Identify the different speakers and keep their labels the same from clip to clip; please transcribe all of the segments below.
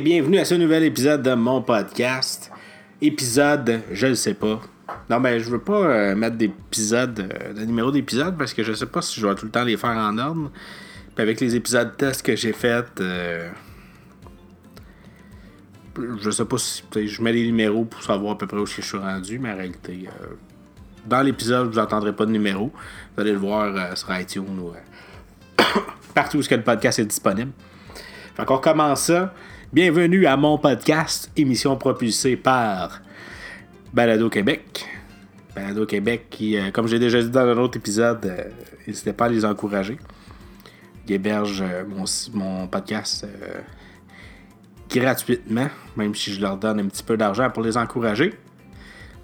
Speaker 1: Bienvenue à ce nouvel épisode de mon podcast. Épisode, je ne sais pas. Non, mais je veux pas euh, mettre d'épisodes, euh, de numéro d'épisodes parce que je sais pas si je vais tout le temps les faire en ordre. Puis avec les épisodes test que j'ai fait, euh, je sais pas si je mets les numéros pour savoir à peu près où je suis rendu, mais en réalité, dans l'épisode, vous n'entendrez pas de numéro. Vous allez le voir sur iTunes ou partout où le podcast est disponible. Fait qu'on commence ça. Bienvenue à mon podcast, émission propulsée par Balado Québec. Balado Québec qui, euh, comme j'ai déjà dit dans un autre épisode, euh, n'hésitez pas à les encourager. Ils hébergent euh, mon, podcast gratuitement, même si je leur donne un petit peu d'argent pour les encourager.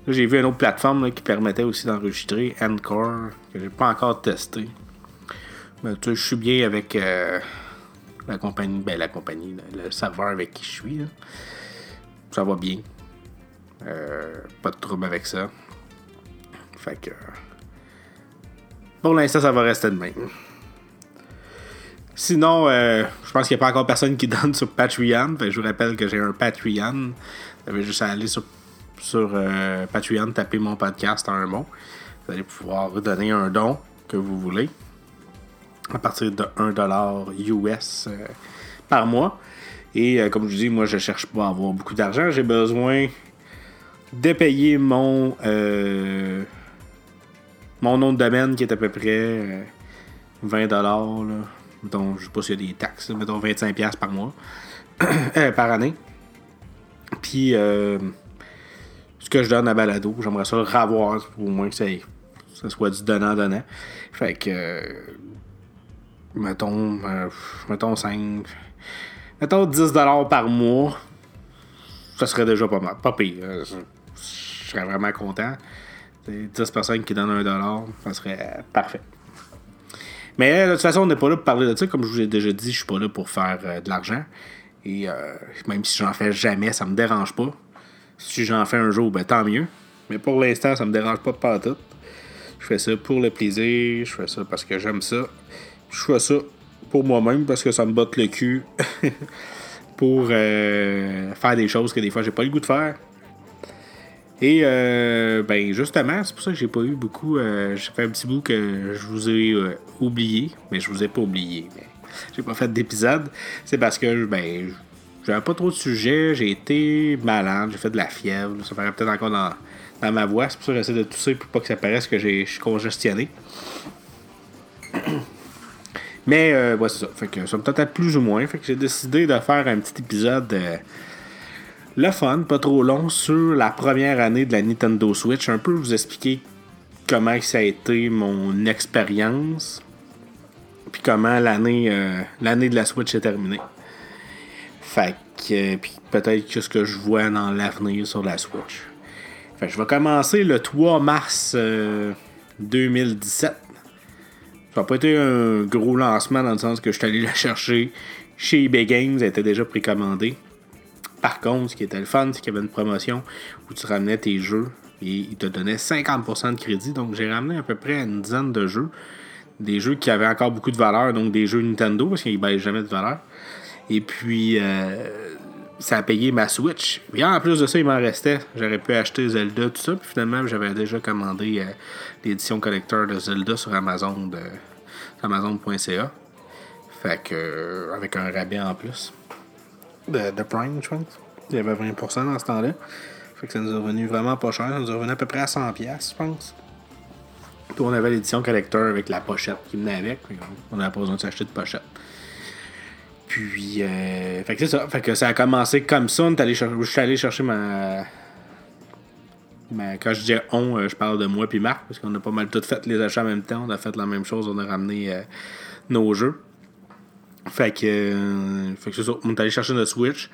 Speaker 1: j'ai vu une autre plateforme qui permettait aussi d'enregistrer, Encore, que j'ai pas encore testé. Mais je suis bien avec la compagnie, ben la compagnie, le serveur avec qui je suis. Ça va bien. Euh, pas de trouble avec ça. Fait que. Pour l'instant, ça va rester de même. Sinon, euh, je pense qu'il n'y a pas encore personne qui donne sur Patreon. Je vous rappelle que j'ai un Patreon. Vous avez juste à aller sur, sur euh, Patreon, taper mon podcast en un mot. Vous allez pouvoir donner un don que vous voulez à partir de 1$ US euh, par mois. Et euh, comme je vous dis, moi, je cherche pas à avoir beaucoup d'argent. J'ai besoin de payer mon, euh, mon nom de domaine qui est à peu près 20$. Là. Donc, je sais pas s'il y a des taxes, mettons 25$ par mois, par année. Puis, ce que je donne à Balado, j'aimerais ça le revoir, au moins que ça, ça soit du donnant-donnant. Fait que mettons, euh, mettons 5, mettons 10 par mois, ça serait déjà pas mal, pas pire. Euh, je serais vraiment content. 10 personnes qui donnent 1 ça serait parfait. Mais de toute façon, on n'est pas là pour parler de ça. Comme je vous ai déjà dit, je suis pas là pour faire euh, de l'argent. Et même si j'en fais jamais, ça me dérange pas. Si j'en fais un jour, ben tant mieux. Mais pour l'instant, ça me dérange pas pas tout. Je fais ça pour le plaisir, je fais ça parce que j'aime ça je fais ça pour moi-même parce que ça me botte le cul pour euh, faire des choses que des fois j'ai pas le goût de faire. Et euh, ben justement, c'est pour ça que j'ai pas eu beaucoup. Euh, j'ai fait un petit bout que je vous ai oublié, mais je vous ai pas oublié. Mais j'ai pas fait d'épisode. C'est parce que ben j'avais pas trop de sujets, j'ai été malade, j'ai fait de la fièvre, ça paraît peut-être encore dans, dans ma voix. C'est pour ça que j'essaie de tousser pour pas que ça paraisse que je suis congestionné. Mais euh, c'est ça. Fait que ça me tente plus ou moins. Fait que j'ai décidé de faire un petit épisode euh, le fun, pas trop long, sur la première année de la Nintendo Switch. Un peu vous expliquer comment ça a été mon expérience. Puis comment l'année euh, l'année de la Switch est terminée. Fait que puis peut-être ce que je vois dans l'avenir sur la Switch. Fait que je vais commencer le 3 mars 2017 ça n'a pas été un gros lancement dans le sens que je suis allé la chercher chez eBay Games, elle était déjà précommandée. Par contre, ce qui était le fun, c'est qu'il y avait une promotion où tu ramenais tes jeux et ils te donnaient 50% de crédit. Donc j'ai ramené à peu près une dizaine de jeux. Des jeux qui avaient encore beaucoup de valeur, donc des jeux Nintendo, parce qu'ils ne baissent jamais de valeur. Et puis, euh, ça a payé ma Switch. Et en plus de ça, il m'en restait. J'aurais pu acheter Zelda, tout ça. Puis finalement, j'avais déjà commandé euh, l'édition collector de Zelda sur Amazon de Amazon.ca. Fait que euh, avec un rabais en plus. De, de Prime, je pense. Il y avait 20% dans ce temps-là. Fait que ça nous est revenu vraiment pas cher. Ça nous est revenu à peu près à 100$, je pense. Puis on avait l'édition collector avec la pochette qui venait avec. On n'avait pas besoin de s'acheter de pochette. Puis, euh, fait que c'est ça. Fait que ça a commencé comme ça. On allé je suis allé chercher ma. Quand je dis on, euh, je parle de moi puis Marc, parce qu'on a pas mal tout fait les achats en même temps. On a fait la même chose, on a ramené euh, nos jeux. Fait que, fait que c'est ça. On est allé chercher notre Switch.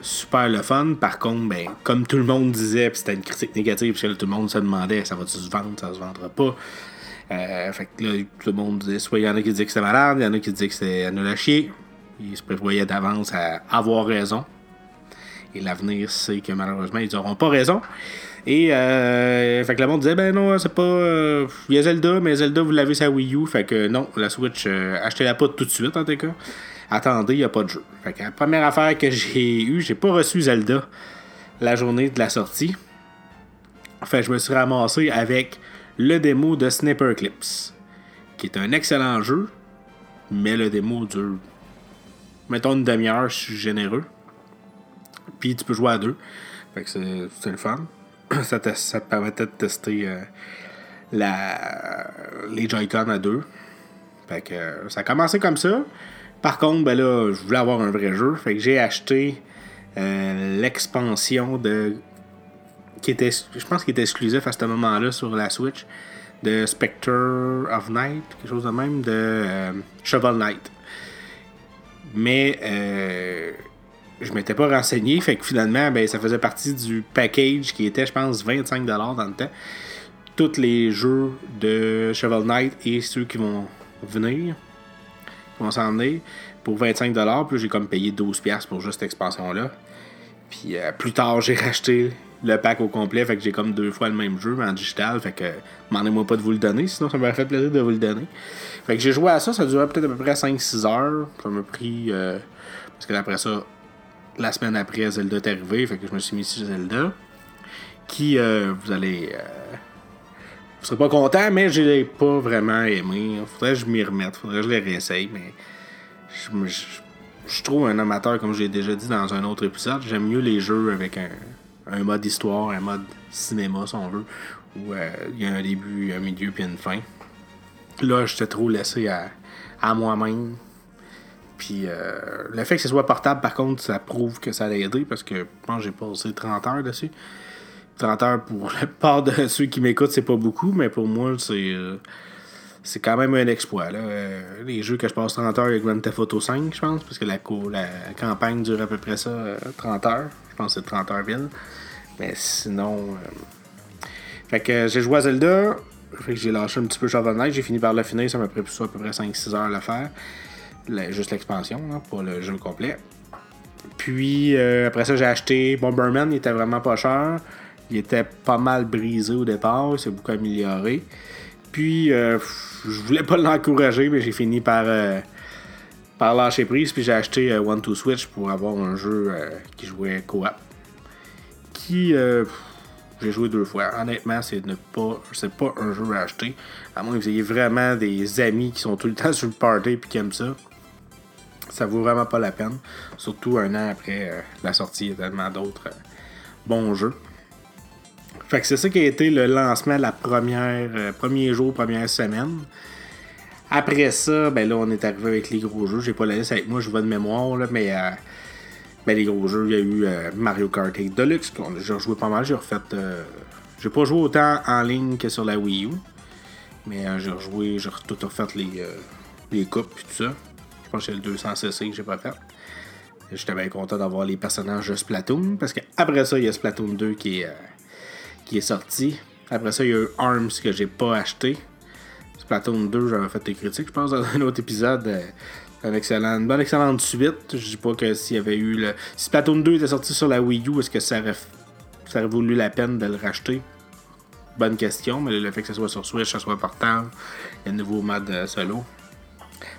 Speaker 1: super le fun. Par contre, ben, comme tout le monde disait, c'était une critique négative, parce que tout le monde se demandait ça va-tu se vendre, ça se vendra pas. Euh, fait que là, tout le monde disait, soit il y en a qui disaient que c'était malade, il y en a qui disaient que c'était nul à chier. Ils se prévoyaient d'avance à avoir raison. Et l'avenir, c'est que malheureusement, ils n'auront pas raison. Et euh, fait que le monde disait, ben non, c'est pas. Euh, il y a Zelda, mais Zelda, vous l'avez sa Wii U. Fait que non, la Switch, achetez-la pas tout de suite en tout cas. attendez, il n'y a pas de jeu. Fait que la première affaire que j'ai eue, j'ai pas reçu Zelda la journée de la sortie. Fait je me suis ramassé avec le démo de Sniper Clips, qui est un excellent jeu, mais le démo dure, mettons une demi-heure, je suis généreux. Puis tu peux jouer à deux. Fait que c'est le fun. ça, te, ça te permettait de tester euh, la, les Joy-Con à deux. Fait que euh, ça a commencé comme ça. Par contre, ben là, je voulais avoir un vrai jeu. Fait que j'ai acheté euh, l'expansion de. Qui était. Je pense qu'il était exclusif à ce moment-là sur la Switch. De Spectre of Night, quelque chose de même, de Shovel Knight. Mais je m'étais pas renseigné, fait que finalement, ben, ça faisait partie du package qui était, je pense, 25$ dans le temps. Tous les jeux de Shovel Knight et ceux qui vont venir, qui vont s'en venir, pour 25$. Puis j'ai comme payé 12$ pour juste cette expansion-là. Puis euh, plus tard, j'ai racheté le pack au complet, fait que j'ai comme deux fois le même jeu, mais en digital. Fait que demandez-moi pas de vous le donner, sinon ça m'aurait fait plaisir de vous le donner. Fait que j'ai joué à ça, ça durait peut-être à peu près 5-6 heures. Ça m'a pris. Euh, parce que après ça, la semaine après, Zelda est arrivé, fait que je me suis mis sur Zelda. Qui, euh, vous allez. Euh, vous serez pas content, mais je l'ai pas vraiment aimé. Faudrait que je m'y remette, faudrait que je les réessaye, mais. Je, je, je trouve un amateur, comme j'ai déjà dit dans un autre épisode, j'aime mieux les jeux avec un, un, mode histoire, un mode cinéma, si on veut, où euh, il y a un début, un milieu, puis une fin. Là, j'étais trop laissé à, à moi-même. Puis euh, le fait que ce soit portable, par contre, ça prouve que ça a aidé parce que je pense j'ai passé 30 heures dessus. 30 heures pour la part de ceux qui m'écoutent, c'est pas beaucoup, mais pour moi, c'est euh, c'est quand même un exploit. Là. Euh, les jeux que je passe 30 heures avec Grand Theft Auto 5, je pense, parce que la, campagne dure à peu près ça, 30 heures. Je pense que c'est 30 heures ville. Mais sinon. Fait que j'ai joué à Zelda. Fait que j'ai lâché un petit peu Shovel Knight. J'ai fini par le finir. Ça m'a pris à peu près 5-6 heures à le faire juste l'expansion, pour le jeu complet. Puis euh, après ça, j'ai acheté Bomberman, il était vraiment pas cher. Il était pas mal brisé au départ, il s'est beaucoup amélioré. Puis euh, je voulais pas l'encourager, mais j'ai fini par, euh, par lâcher prise. Puis j'ai acheté One to Switch pour avoir un jeu qui jouait co-op. Qui j'ai joué deux fois. Honnêtement, c'est pas, c'est pas un jeu à acheter. À moins que vous ayez vraiment des amis qui sont tout le temps sur le party et qui aiment ça ça vaut vraiment pas la peine. Surtout un an après euh, la sortie, il y a tellement d'autres euh, bons jeux. Fait que c'est ça qui a été le lancement la première euh, premier jour, première semaine. Après ça, ben là, on est arrivé avec les gros jeux. J'ai pas la liste avec moi, je vois de mémoire, là, mais ben, les gros jeux, il y a eu Mario Kart 8 Deluxe. J'ai rejoué pas mal, j'ai refait. j'ai pas joué autant en ligne que sur la Wii U. Mais j'ai rejoué, j'ai tout refait les, les coupes et tout ça. Je pense que c'est le 200cc que j'ai pas fait. J'étais bien content d'avoir les personnages de Splatoon. Parce qu'après ça, il y a Splatoon 2 qui est, euh, qui est sorti. Après ça, il y a eu ARMS que j'ai pas acheté. Splatoon 2, j'avais fait des critiques, je pense, dans un autre épisode. Euh, un excellent, une bonne excellente suite. Je dis pas que s'il y avait eu le. Si Splatoon 2 était sorti sur la Wii U, est-ce que ça aurait, ça aurait voulu la peine de le racheter? Bonne question, mais le fait que ce soit sur Switch, que ce soit portable, il y a un nouveau mode euh, solo.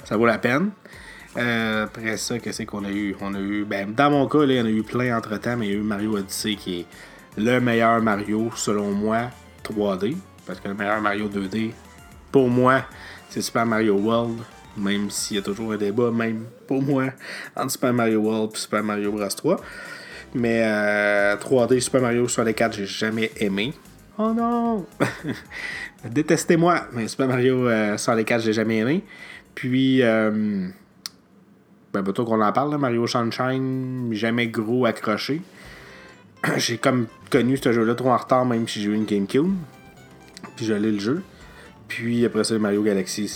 Speaker 1: Ça vaut la peine. Euh, après ça, qu'est-ce qu'on a eu? On a eu, ben, dans mon cas, là, il y en a eu plein entre temps, mais il y a eu Mario Odyssey qui est le meilleur Mario, selon moi, 3D. Parce que le meilleur Mario 2D, pour moi, c'est Super Mario World. Même s'il y a toujours un débat, même pour moi, entre Super Mario World et Super Mario Bros 3. Mais 3D, euh, Super Mario sur les 4, j'ai jamais aimé. Oh non! Détestez-moi, mais Super Mario euh, sur les 4, j'ai jamais aimé. Puis, euh, ben, plutôt qu'on en parle, Mario Sunshine, jamais gros accroché. j'ai comme connu ce jeu-là trop en retard, même si j'ai eu une GameCube. Puis j'ai le jeu. Puis après ça, Mario Galaxy,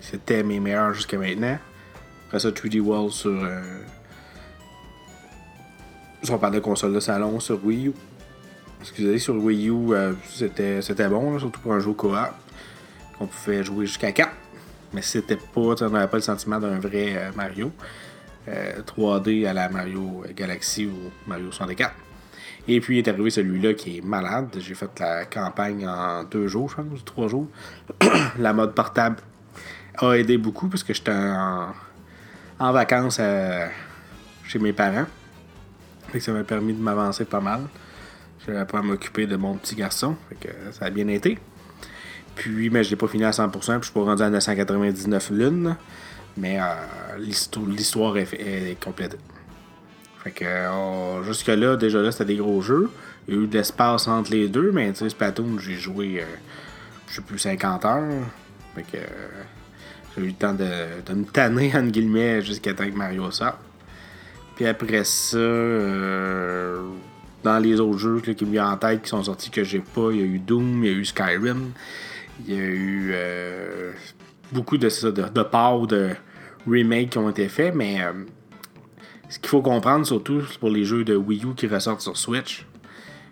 Speaker 1: c'était mes meilleurs jusqu'à maintenant. Après ça, 3D World sur. Euh, on parle de console de salon sur Wii U. Excusez, sur Wii U, euh, c'était, bon, surtout pour un jeu coop. On pouvait jouer jusqu'à 4. Mais c'était pas, on n'avait pas le sentiment d'un vrai euh, Mario. 3D euh, à la Mario Galaxy ou Mario 64. Et puis est arrivé celui-là qui est malade. J'ai fait la campagne en deux jours, je pense, trois jours. la mode portable a aidé beaucoup parce que j'étais en, vacances chez mes parents. Fait ça m'a permis de m'avancer pas mal. J'avais pas à m'occuper de mon petit garçon. Ça a bien été. Puis, mais je l'ai pas fini à 100%, puis je suis pas rendu à 999 lunes. Mais euh, l'histoire est, complète. Fait que jusque-là, déjà là, c'était des gros jeux. Il y a eu de l'espace entre les deux, mais tu sais, Splatoon, j'ai joué, euh, je sais plus, 50 heures. Fait que j'ai eu le temps de, de me tanner, entre guillemets, jusqu'à temps que Mario sorte. Puis après ça, euh, dans les autres jeux qui me viennent en tête qui sont sortis que j'ai pas, il y a eu Doom, il y a eu Skyrim, il y a eu euh, beaucoup de, de, de parts de remakes qui ont été faits, mais euh, ce qu'il faut comprendre surtout pour les jeux de Wii U qui ressortent sur Switch,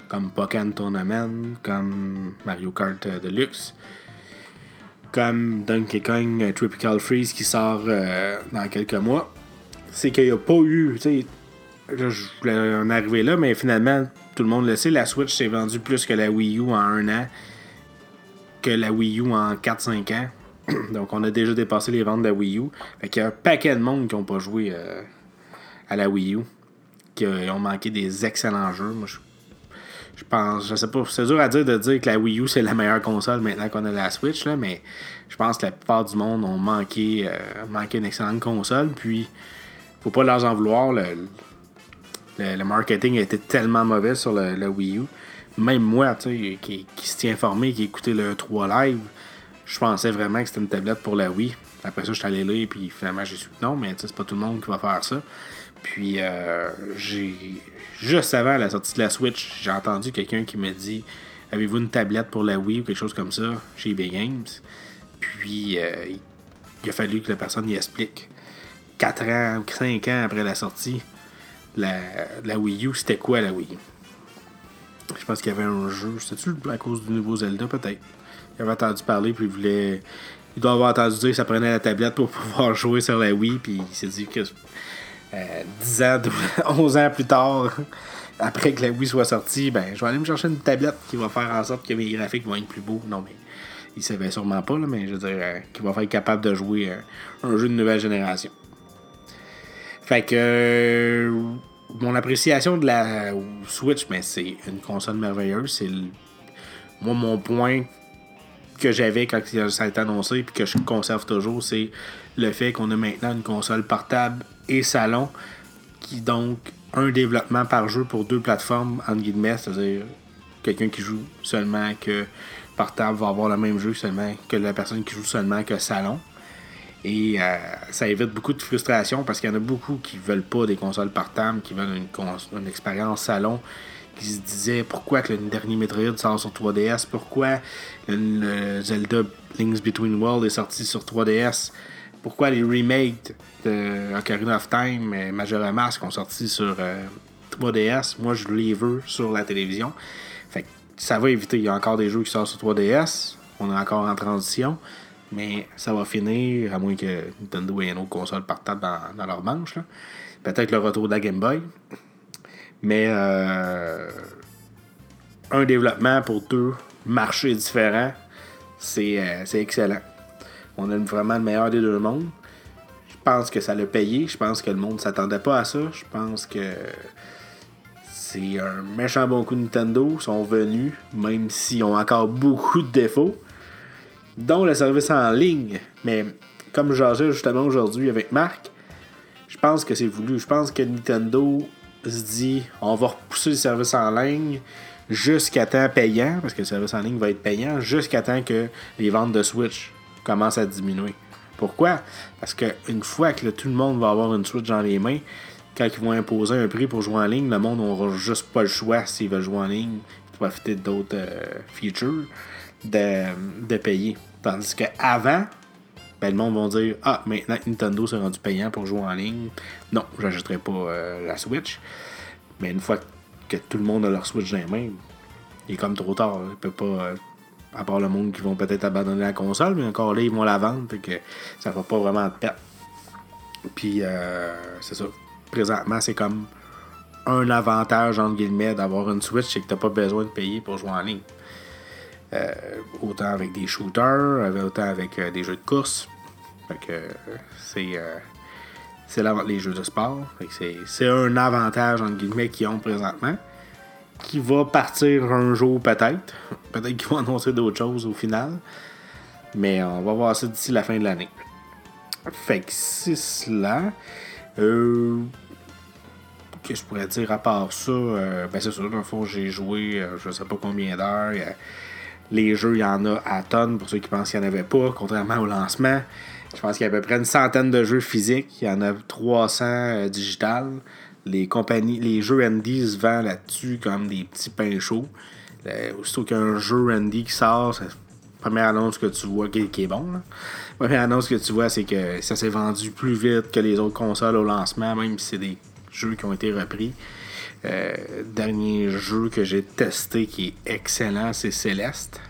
Speaker 1: comme Pokémon Tournament, comme Mario Kart Deluxe, comme Donkey Kong Tropical Freeze qui sort dans quelques mois c'est qu'il n'y a pas eu. je voulais en arriver là, mais finalement, tout le monde le sait, la Switch s'est vendue plus que la Wii U en un an, que la Wii U en 4-5 ans. Donc, on a déjà dépassé les ventes de la Wii U. Fait qu'il y a un paquet de monde qui n'ont pas joué euh, à la Wii U, qui ont manqué des excellents jeux. Moi, je, pense, je sais pas, c'est dur à dire de dire que la Wii U c'est la meilleure console maintenant qu'on a la Switch, là, mais je pense que la plupart du monde ont manqué, euh, manqué une excellente console. Puis, faut pas leur en vouloir. Le, le, marketing a été tellement mauvais sur le, Wii U. Même moi, qui, qui se tient informé, qui écoutait le 3 live, je pensais vraiment que c'était une tablette pour la Wii. Après ça, je suis allé là, puis finalement, j'ai su que non, mais c'est pas tout le monde qui va faire ça. Puis, euh, j'ai juste avant la sortie de la Switch, j'ai entendu quelqu'un qui me dit Avez-vous une tablette pour la Wii ou quelque chose comme ça chez eBay Games? Puis, euh, il a fallu que la personne y explique. 4 ans ou 5 ans après la sortie, la, la Wii U, c'était quoi la Wii? U? Je pense qu'il y avait un jeu. C'était-tu à cause du nouveau Zelda, peut-être? Il avait entendu parler, puis il voulait. Il doit avoir entendu dire que ça prenait la tablette pour pouvoir jouer sur la Wii, puis il s'est dit que 10 euh, ans, 11 ans plus tard, après que la Wii soit sortie, ben, je vais aller me chercher une tablette qui va faire en sorte que mes graphiques vont être plus beaux. Non, mais il savait sûrement pas, là, mais je veux dire, euh, qui va faire capable de jouer euh, un jeu de nouvelle génération. Fait que mon appréciation de la Switch, mais c'est une console merveilleuse. C'est moi mon point que j'avais quand ça a été annoncé puis que je conserve toujours, c'est le fait qu'on a maintenant une console portable et salon qui donc un développement par jeu pour deux plateformes en guillemets, c'est-à-dire quelqu'un qui joue seulement que portable va avoir le même jeu seulement que la personne qui joue seulement que salon. Et euh, ça évite beaucoup de frustration parce qu'il y en a beaucoup qui veulent pas des consoles portables, qui veulent une, une expérience salon, qui se disaient pourquoi que le dernier Metroid sort sur 3DS, pourquoi le, Zelda Link's Between Worlds est sorti sur 3DS, pourquoi les remakes de Ocarina of Time et Majora Mask ont sorti sur 3DS. Euh, Moi, je les veux sur la télévision. Fait ça va éviter. Il y a encore des jeux qui sortent sur 3DS. On est encore en transition. Mais ça va finir, à moins que Nintendo ait une autre console partable dans, dans leur manche. Peut-être le retour de la Game Boy. Mais euh, un développement pour deux marchés différents, c'est euh, excellent. On a vraiment le meilleur des deux mondes. Je pense que ça l'a payé. Je pense que le monde ne s'attendait pas à ça. Je pense que c'est un méchant bon coup Nintendo. Ils sont venus, même s'ils ont encore beaucoup de défauts dont le service en ligne. Mais comme j'en justement aujourd'hui avec Marc, je pense que c'est voulu. Je pense que Nintendo se dit on va repousser le service en ligne jusqu'à temps payant, parce que le service en ligne va être payant, jusqu'à temps que les ventes de Switch commencent à diminuer. Pourquoi? Parce qu'une fois que tout le monde va avoir une Switch dans les mains, quand ils vont imposer un prix pour jouer en ligne, le monde n'aura juste pas le choix s'il veut jouer en ligne, profiter d'autres euh, features de, payer. Tandis qu'avant, ben, le monde va dire Ah, maintenant Nintendo s'est rendu payant pour jouer en ligne. Non, j'ajouterai pas euh, la Switch. Mais une fois que tout le monde a leur Switch dans les mains, il est comme trop tard. Il peut pas. Euh, à part le monde qui vont peut-être abandonner la console, mais encore là, ils vont la vendre. et que ça va pas vraiment de perte. Puis, euh, c'est ça. Présentement, c'est comme un avantage, entre guillemets, d'avoir une Switch, c'est que t'as pas besoin de payer pour jouer en ligne. Euh, autant avec des shooters, autant avec euh, des jeux de course. Fait que c'est c'est les jeux de sport. C'est un avantage, entre guillemets, qu'ils ont présentement. Qui va partir un jour peut-être. Peut-être qu'ils vont annoncer d'autres choses au final. Mais on va voir ça d'ici la fin de l'année. Fait que c'est cela. Euh, que je pourrais dire à part ça, euh, ben c'est sûr, dans le fond, j'ai joué euh, je sais pas combien d'heures. les jeux, il y en a à tonnes pour ceux qui pensent qu'il n'y en avait pas, contrairement au lancement. Je pense qu'il y a à peu près une centaine de jeux physiques. Il y en a 300 euh, digital. Les compagnies, les jeux indie se vendent là-dessus comme des petits pains chauds. aussitôt qu'un jeu indie qui sort, c'est la première annonce que tu vois qui, est bon. La première annonce que tu vois, c'est que ça s'est vendu plus vite que les autres consoles au lancement, même si c'est des jeux qui ont été repris. Euh, dernier jeu que j'ai testé qui est excellent, c'est Céleste.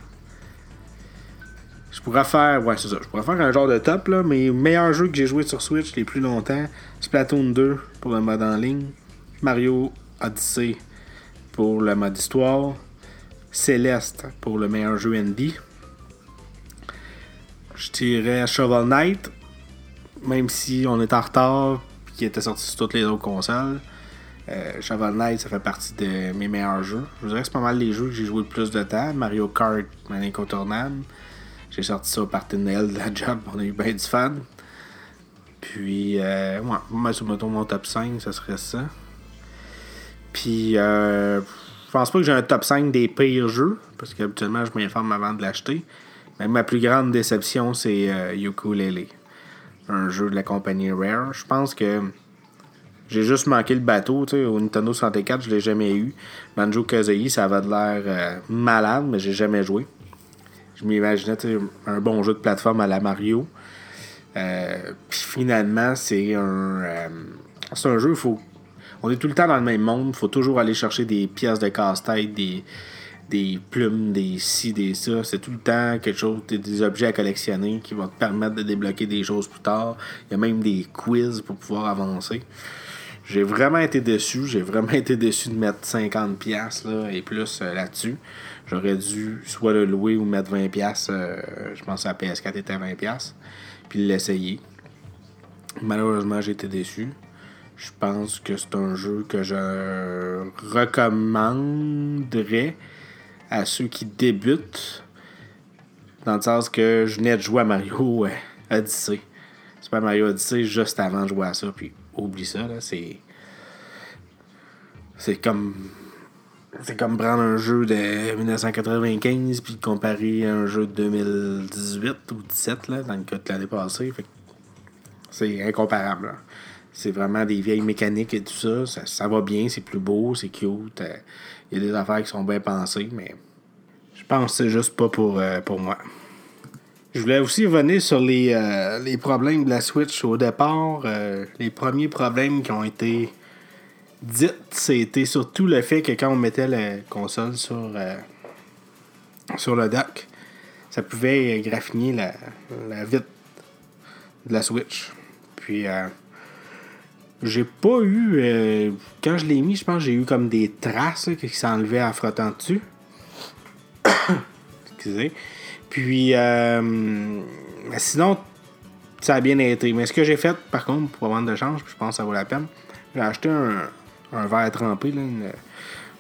Speaker 1: Je pourrais faire, ouais. Je pourrais faire un genre de top, là, meilleurs jeux que j'ai joué sur Switch les plus longtemps Splatoon 2 pour le mode en ligne, Mario Odyssey pour le mode histoire, Céleste pour le meilleur jeu indie. Je dirais Shovel Knight, même si on est en retard, qui était sorti sur toutes les autres consoles. Euh, Shovel Knight, ça fait partie de mes meilleurs jeux. Je vous dirais que c'est pas mal les jeux que j'ai joué le plus de temps. Mario Kart, un incontournable. J'ai sorti ça au party de Noël de la job. On a eu bien du fun. Puis, euh, moi, sur mon top 5, ça serait ça. Puis, euh, je pense pas que j'ai un top 5 des pires jeux, parce qu'habituellement, je m'informe avant de l'acheter. Mais ma plus grande déception, c'est euh, Ukulele un jeu de la compagnie Rare. Je pense que j'ai juste manqué le bateau. Au Nintendo 64, je l'ai jamais eu. Banjo Kazooie, ça avait de l'air euh, malade, mais j'ai jamais joué. Je m'imaginais un bon jeu de plateforme à la Mario. Euh, puis finalement, c'est un, euh, un jeu, faut, on est tout le temps dans le même monde. Faut toujours aller chercher des pièces de casse-tête, des, des plumes, des ci, des ça. C'est tout le temps quelque chose, des objets à collectionner qui vont te permettre de débloquer des choses plus tard. Il y a même des quiz pour pouvoir avancer. J'ai vraiment été déçu. J'ai vraiment été déçu de mettre 50$ là, et plus euh, là-dessus. J'aurais dû soit le louer ou mettre 20$. Euh, je pense que la PS4 était à 20$. Puis l'essayer. Malheureusement, j'ai été déçu. Je pense que c'est un jeu que je recommanderais à ceux qui débutent. Dans le sens que je venais de jouer à Mario euh, Odyssey. pas Mario Odyssey juste avant de jouer à ça. Puis oublie ça, là. C'est. C'est comme. C'est comme prendre un jeu de 1995 puis comparer un jeu de 2018 ou 2017 là, dans le cas de l'année passée. c'est incomparable. C'est vraiment des vieilles mécaniques et tout ça. Ça, ça va bien, c'est plus beau, c'est cute. Euh, il y a des affaires qui sont bien pensées, mais je pense que c'est juste pas pour, euh, pour moi. Je voulais aussi revenir sur les, euh, les problèmes de la Switch au départ. Euh, les premiers problèmes qui ont été dits, c'était surtout le fait que quand on mettait la console sur, sur le dock, ça pouvait graffiner la, la vitre de la Switch. Puis j'ai pas eu. Euh, quand je l'ai mis, je pense que j'ai eu comme des traces qui s'enlevaient en frottant dessus. Excusez. Puis, euh, sinon, ça a bien été. Mais ce que j'ai fait, par contre, pour vendre de change, je pense que ça vaut la peine, j'ai acheté un, un verre trempé, une,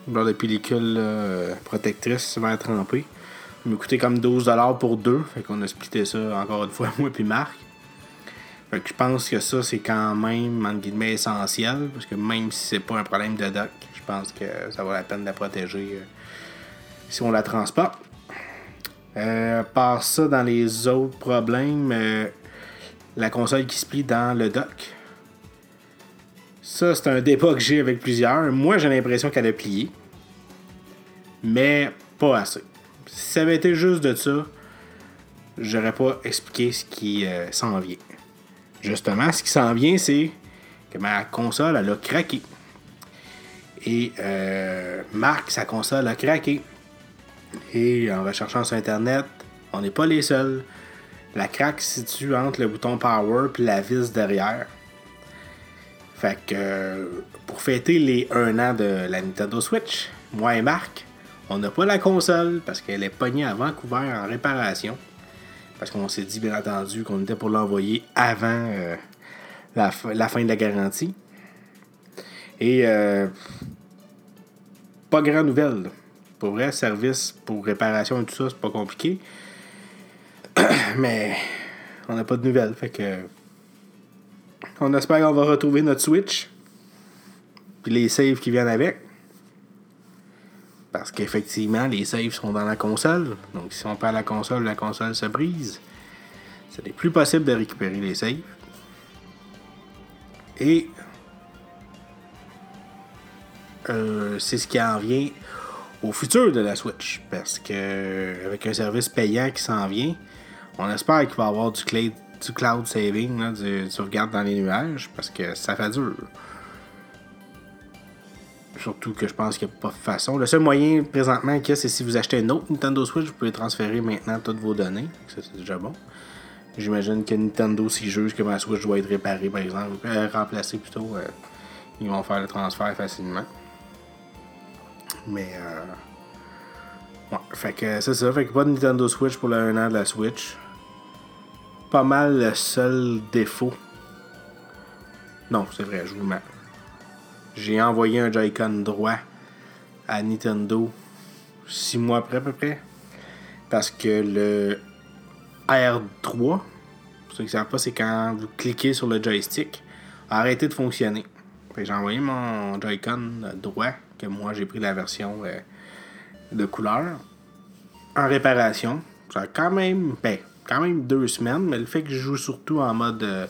Speaker 1: une de pellicule protectrice verre trempé. Il m'a coûté comme 12$ pour deux. Fait qu'on a splitté ça encore une fois, moi et Marc je pense que ça, c'est quand même, entre guillemets, essentiel. Parce que même si c'est pas un problème de dock, je pense que ça vaut la peine de la protéger euh, si on la transporte. Euh, par ça, dans les autres problèmes, euh, la console qui se plie dans le dock. Ça, c'est un débat que j'ai avec plusieurs. Moi, j'ai l'impression qu'elle a plié. Mais pas assez. Si ça avait été juste de ça, j'aurais pas expliqué ce qui s'en vient. Justement, ce qui s'en vient, c'est que ma console, elle a craqué. Et euh, Marc, sa console a craqué. Et en recherchant sur Internet, on n'est pas les seuls. La craque se situe entre le bouton Power et la vis derrière. Fait que pour fêter les 1 an de la Nintendo Switch, moi et Marc, on n'a pas la console parce qu'elle est pognée à Vancouver en réparation. Parce qu'on s'est dit, bien entendu, qu'on était pour l'envoyer avant euh, la, la fin de la garantie. Et euh, pas grand nouvelle. Pour vrai, service pour réparation et tout ça, c'est pas compliqué. Mais on n'a pas de nouvelles. Fait que. On espère qu'on va retrouver notre Switch. Puis les saves qui viennent avec. Parce qu'effectivement, les saves sont dans la console. Donc si on perd la console, la console se brise. Ce n'est plus possible de récupérer les saves. Et euh, c'est ce qui en vient au futur de la Switch. Parce que avec un service payant qui s'en vient, on espère qu'il va y avoir du, cloud, du cloud saving, du sauvegarde dans les nuages, parce que ça fait dur. Surtout que je pense qu'il n'y a pas de façon. Le seul moyen présentement qu'il y a, c'est si vous achetez une autre Nintendo Switch, vous pouvez transférer maintenant toutes vos données. Ça, c'est déjà bon. J'imagine que Nintendo, s'ils jugent que ma Switch doit être réparée, par exemple, euh, remplacée plutôt, euh, ils vont faire le transfert facilement. Mais, euh. Ouais, fait que c'est ça. Fait que pas de Nintendo Switch pour le 1 an de la Switch. Pas mal le seul défaut. Non, c'est vrai, je vous mets. J'ai envoyé un Joy-Con droit à Nintendo six mois après à peu près. Parce que le R3, pour ceux qui ne savent pas, c'est quand vous cliquez sur le joystick, a arrêté de fonctionner. J'ai envoyé mon Joy-Con droit, que moi j'ai pris la version euh, de couleur, en réparation. Ça a quand même, ben, quand même deux semaines, mais le fait que je joue surtout en mode euh,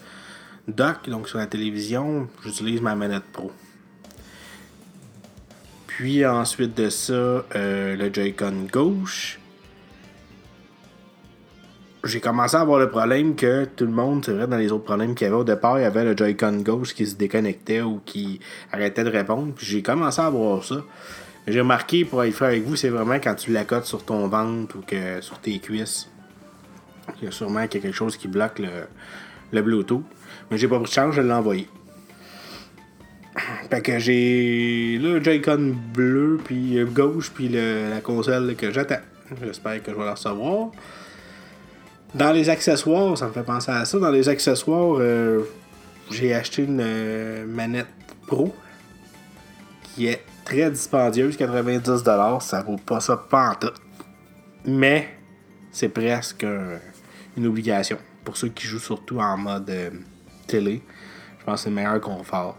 Speaker 1: dock, donc sur la télévision, j'utilise ma manette pro. Puis ensuite de ça, euh, le Joy-Con gauche. J'ai commencé à avoir le problème que tout le monde, c'est vrai, dans les autres problèmes qu'il y avait au départ, il y avait le Joy-Con gauche qui se déconnectait ou qui arrêtait de répondre. Puis j'ai commencé à avoir ça. J'ai remarqué, pour être franc avec vous, c'est vraiment quand tu l'accotes sur ton ventre ou que sur tes cuisses. Il y a sûrement quelque chose qui bloque le, le Bluetooth. Mais j'ai pas pris de chance, je l'ai envoyé. Fait que j'ai le Joy-Con bleu, puis gauche, puis le- la console que j'attends. J'espère que je vais la recevoir. Dans les accessoires, ça me fait penser à ça. Dans les accessoires, euh, j'ai acheté une euh, manette Pro qui est très dispendieuse, 90$. Ça vaut pas ça tout. Mais c'est presque un- une obligation. Pour ceux qui jouent surtout en mode euh, télé, je pense que c'est le meilleur confort.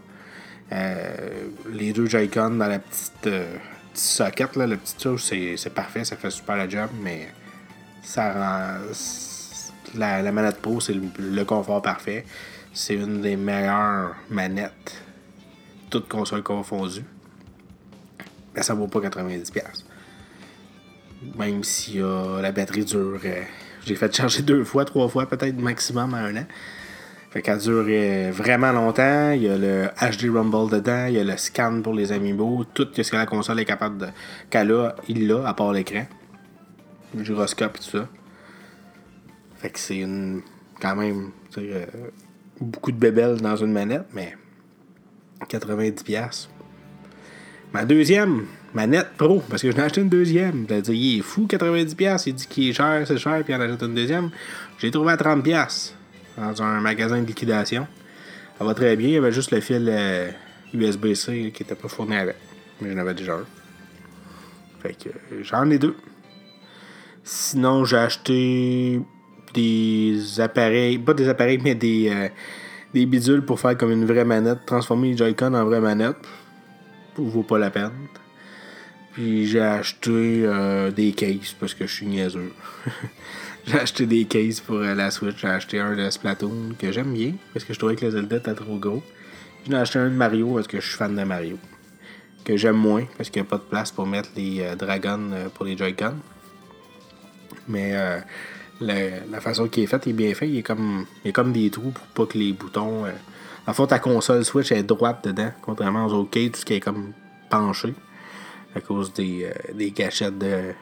Speaker 1: Les deux Joy-Con dans la petite, socket, là, le petit touche, c'est parfait, ça fait super le job, mais ça rend. La, manette Pro, c'est le, le confort parfait. C'est une des meilleures manettes, toutes consoles confondues. Mais ça vaut pas 90$. Même si euh, la batterie dure. euh, J'ai fait charger deux fois, trois fois, peut-être maximum à un an. Fait qu'elle dure euh, vraiment longtemps. Il y a le HD Rumble dedans, il y a le scan pour les amiibo. Tout ce que la console est capable de. qu'elle a, il l'a, à part l'écran. Le gyroscope et tout ça. Fait que c'est une. quand même. euh, beaucoup de bébelles dans une manette, mais. 90$. Ma deuxième manette pro, parce que j'en ai acheté une deuxième. A dit, il est fou, 90$. Il dit qu'il est cher, c'est cher, puis il en achète une deuxième. J'ai trouvé à 30$ dans un magasin de liquidation. Ça va très bien, il y avait juste le fil euh, USB-C qui était pas fourni avec. Mais j'en avais déjà un. Fait que euh, j'en ai deux. Sinon, j'ai acheté des appareils, pas des appareils, mais des, euh, des bidules pour faire comme une vraie manette, transformer les Joy-Con en vraie manette. Vaut pas la peine. Puis j'ai acheté euh, des cases parce que je suis niaiseux. j'ai acheté des cases pour euh, la Switch. J'ai acheté un de Splatoon que j'aime bien parce que je trouvais que le Zelda était trop gros. J'en ai acheté un de Mario parce que je suis fan de Mario. Que j'aime moins parce qu'il n'y a pas de place pour mettre les euh, dragons pour les Joy-Con. Mais le- la façon qu'il est fait est bien fait. Il est comme, comme des trous pour pas que les boutons. Euh... En fait, ta console Switch est droite dedans, contrairement aux autres ce qui est comme penché à cause des, euh, des gâchettes de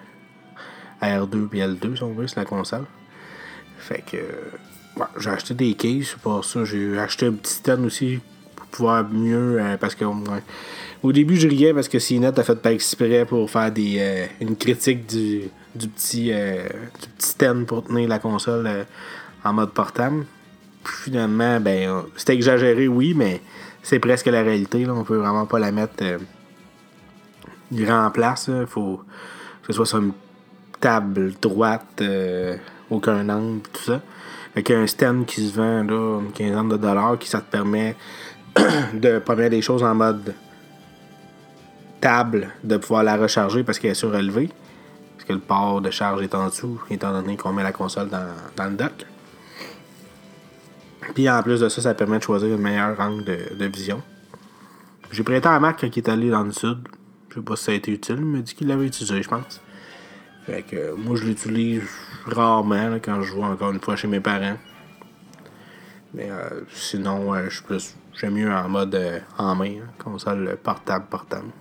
Speaker 1: R2 et L2, si on veut, c'est la console. Fait que. euh, j'ai acheté des cases, pas ça. J'ai acheté un petit stand aussi pour pouvoir mieux. euh, parce que. Au début, je riais parce que CNET a fait pas exprès pour faire des, euh, une critique du, du, petit, euh, du petit stand pour tenir la console euh, en mode portable. finalement, ben, c'était exagéré, oui, mais c'est presque la réalité. Là. On peut vraiment pas la mettre euh, grand en place. Il faut que ce soit sur une table droite, euh, aucun angle, tout ça. Avec un stand qui se vend là, une quinzaine de dollars, qui ça te permet de mettre des choses en mode table, de pouvoir la recharger parce qu'elle est surélevée. Parce que le port de charge est en dessous, étant donné qu'on met la console dans, dans le dock. Puis en plus de ça, ça permet de choisir une meilleure angle de, vision. J'ai prêté à Mac qui est allé dans le sud. Je sais pas si ça a été utile, mais il dit qu'il l'avait utilisé, je pense. Fait que moi je l'utilise rarement quand je joue encore une fois chez mes parents. Mais euh, sinon, je suis plus. J'aime mieux en mode euh, en main, hein, console portable portable.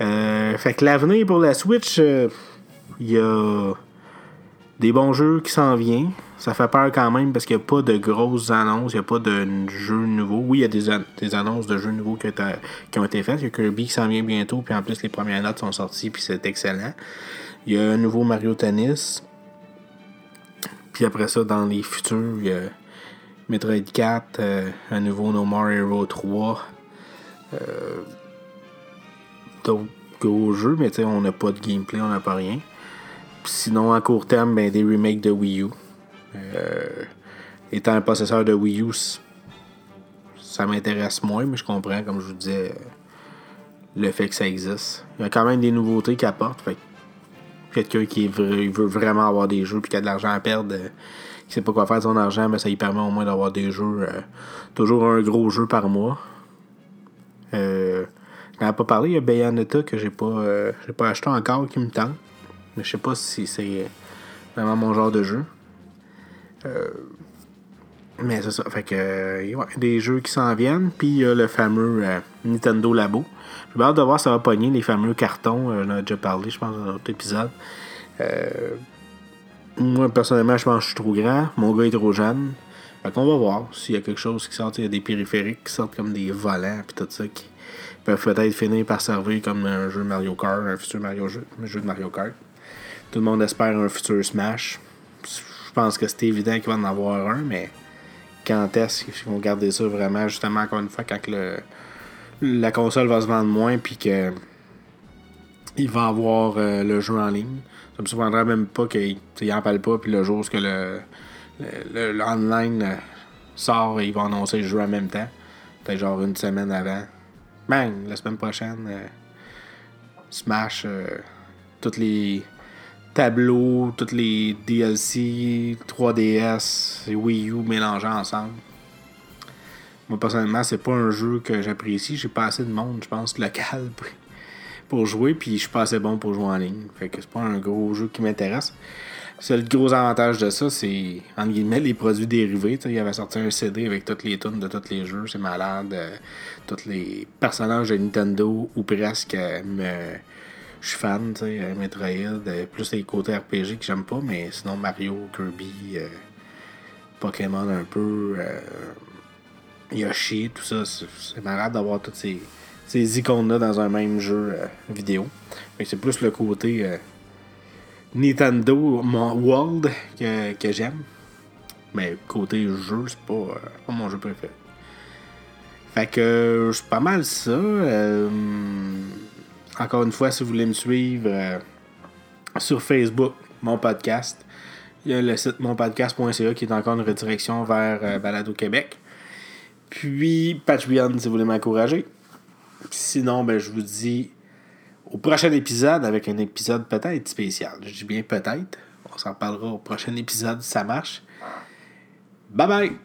Speaker 1: Euh, fait que l'avenir pour la Switch, il y a des bons jeux qui s'en viennent. Ça fait peur quand même parce qu'il n'y a pas de grosses annonces, il n'y a pas de jeux nouveaux. Oui, il y a des, annonces de jeux nouveaux qui, ont été faites. Il y a Kirby qui s'en vient bientôt, puis en plus les premières notes sont sorties, puis c'est excellent. Il y a un nouveau Mario Tennis. Puis après ça, dans les futurs, il y a Metroid 4, euh, un nouveau No More Hero 3. Euh, D'autres gros jeux, mais on n'a pas de gameplay, on n'a pas rien. sinon, à court terme, ben, des remakes de Wii U. Euh, étant un possesseur de Wii U, ça m'intéresse moins, mais je comprends, comme je vous disais, le fait que ça existe. Il y a quand même des nouveautés qui apportent. Fait quelqu'un qui veut, vraiment avoir des jeux et qui a de l'argent à perdre, euh, qui sait pas quoi faire de son argent, mais ça lui permet au moins d'avoir des jeux. Euh, toujours un gros jeu par mois. Euh, on n'a pas parlé, il y a Bayonetta que j'ai pas, j'ai pas acheté encore qui me tente. Mais je sais pas si c'est vraiment mon genre de jeu. Euh, mais c'est ça. Fait que, euh, des jeux qui s'en viennent. Puis il y a le fameux euh, Nintendo Labo. J'ai hâte de voir ça va pogner les fameux cartons. on a déjà parlé, je pense, dans un autre épisode. moi, personnellement, je pense que je suis trop grand. Mon gars est trop jeune. Fait qu'on va voir s'il y a quelque chose qui sort. Il y a des périphériques qui sortent comme des volants. Puis tout ça qui peut-être finir par servir comme un jeu Mario Kart, un futur Mario jeu, un jeu de Mario Kart. Tout le monde espère un futur Smash je pense que c'est évident qu'il va en avoir un, mais quand est-ce qu'ils vont garder ça vraiment, justement, encore une fois, quand le, la console va se vendre moins, puis que il va avoir euh, le jeu en ligne? Ça me surprendrait même pas qu'il n'en parle pas, puis le jour où le, le, l'online euh, sort, il va annoncer le jeu en même temps. Peut-être genre une semaine avant. Bang! La semaine prochaine, euh, Smash, toutes les tableau, toutes les DLC, 3DS et Wii U mélangés ensemble. Moi, personnellement, c'est pas un jeu que j'apprécie. J'ai pas assez de monde, je pense, local pour jouer, puis je suis pas assez bon pour jouer en ligne. Fait que c'est pas un gros jeu qui m'intéresse. C'est le gros avantage de ça, c'est, entre guillemets, les produits dérivés. il avait sorti un CD avec toutes les tunes de tous les jeux, c'est malade. Euh, tous les personnages de Nintendo, ou presque, euh, me je suis fan, tu sais, euh, Metroid, euh, plus les côtés RPG que j'aime pas, mais sinon Mario, Kirby, euh, Pokémon un peu, Yoshi, tout ça, c'est malade d'avoir toutes ces, ces icônes-là dans un même jeu vidéo. c'est plus le côté Nintendo World que, que j'aime. Mais côté jeu, c'est pas, pas mon jeu préféré. Fait que c'est pas mal ça. Encore une fois, si vous voulez me suivre euh, sur Facebook, mon podcast, il y a le site monpodcast.ca qui est encore une redirection vers euh, Balado Québec. Puis Patreon si vous voulez m'encourager. Sinon, ben, je vous dis au prochain épisode avec un épisode peut-être spécial. Je dis bien peut-être. On s'en parlera au prochain épisode si ça marche. Bye bye!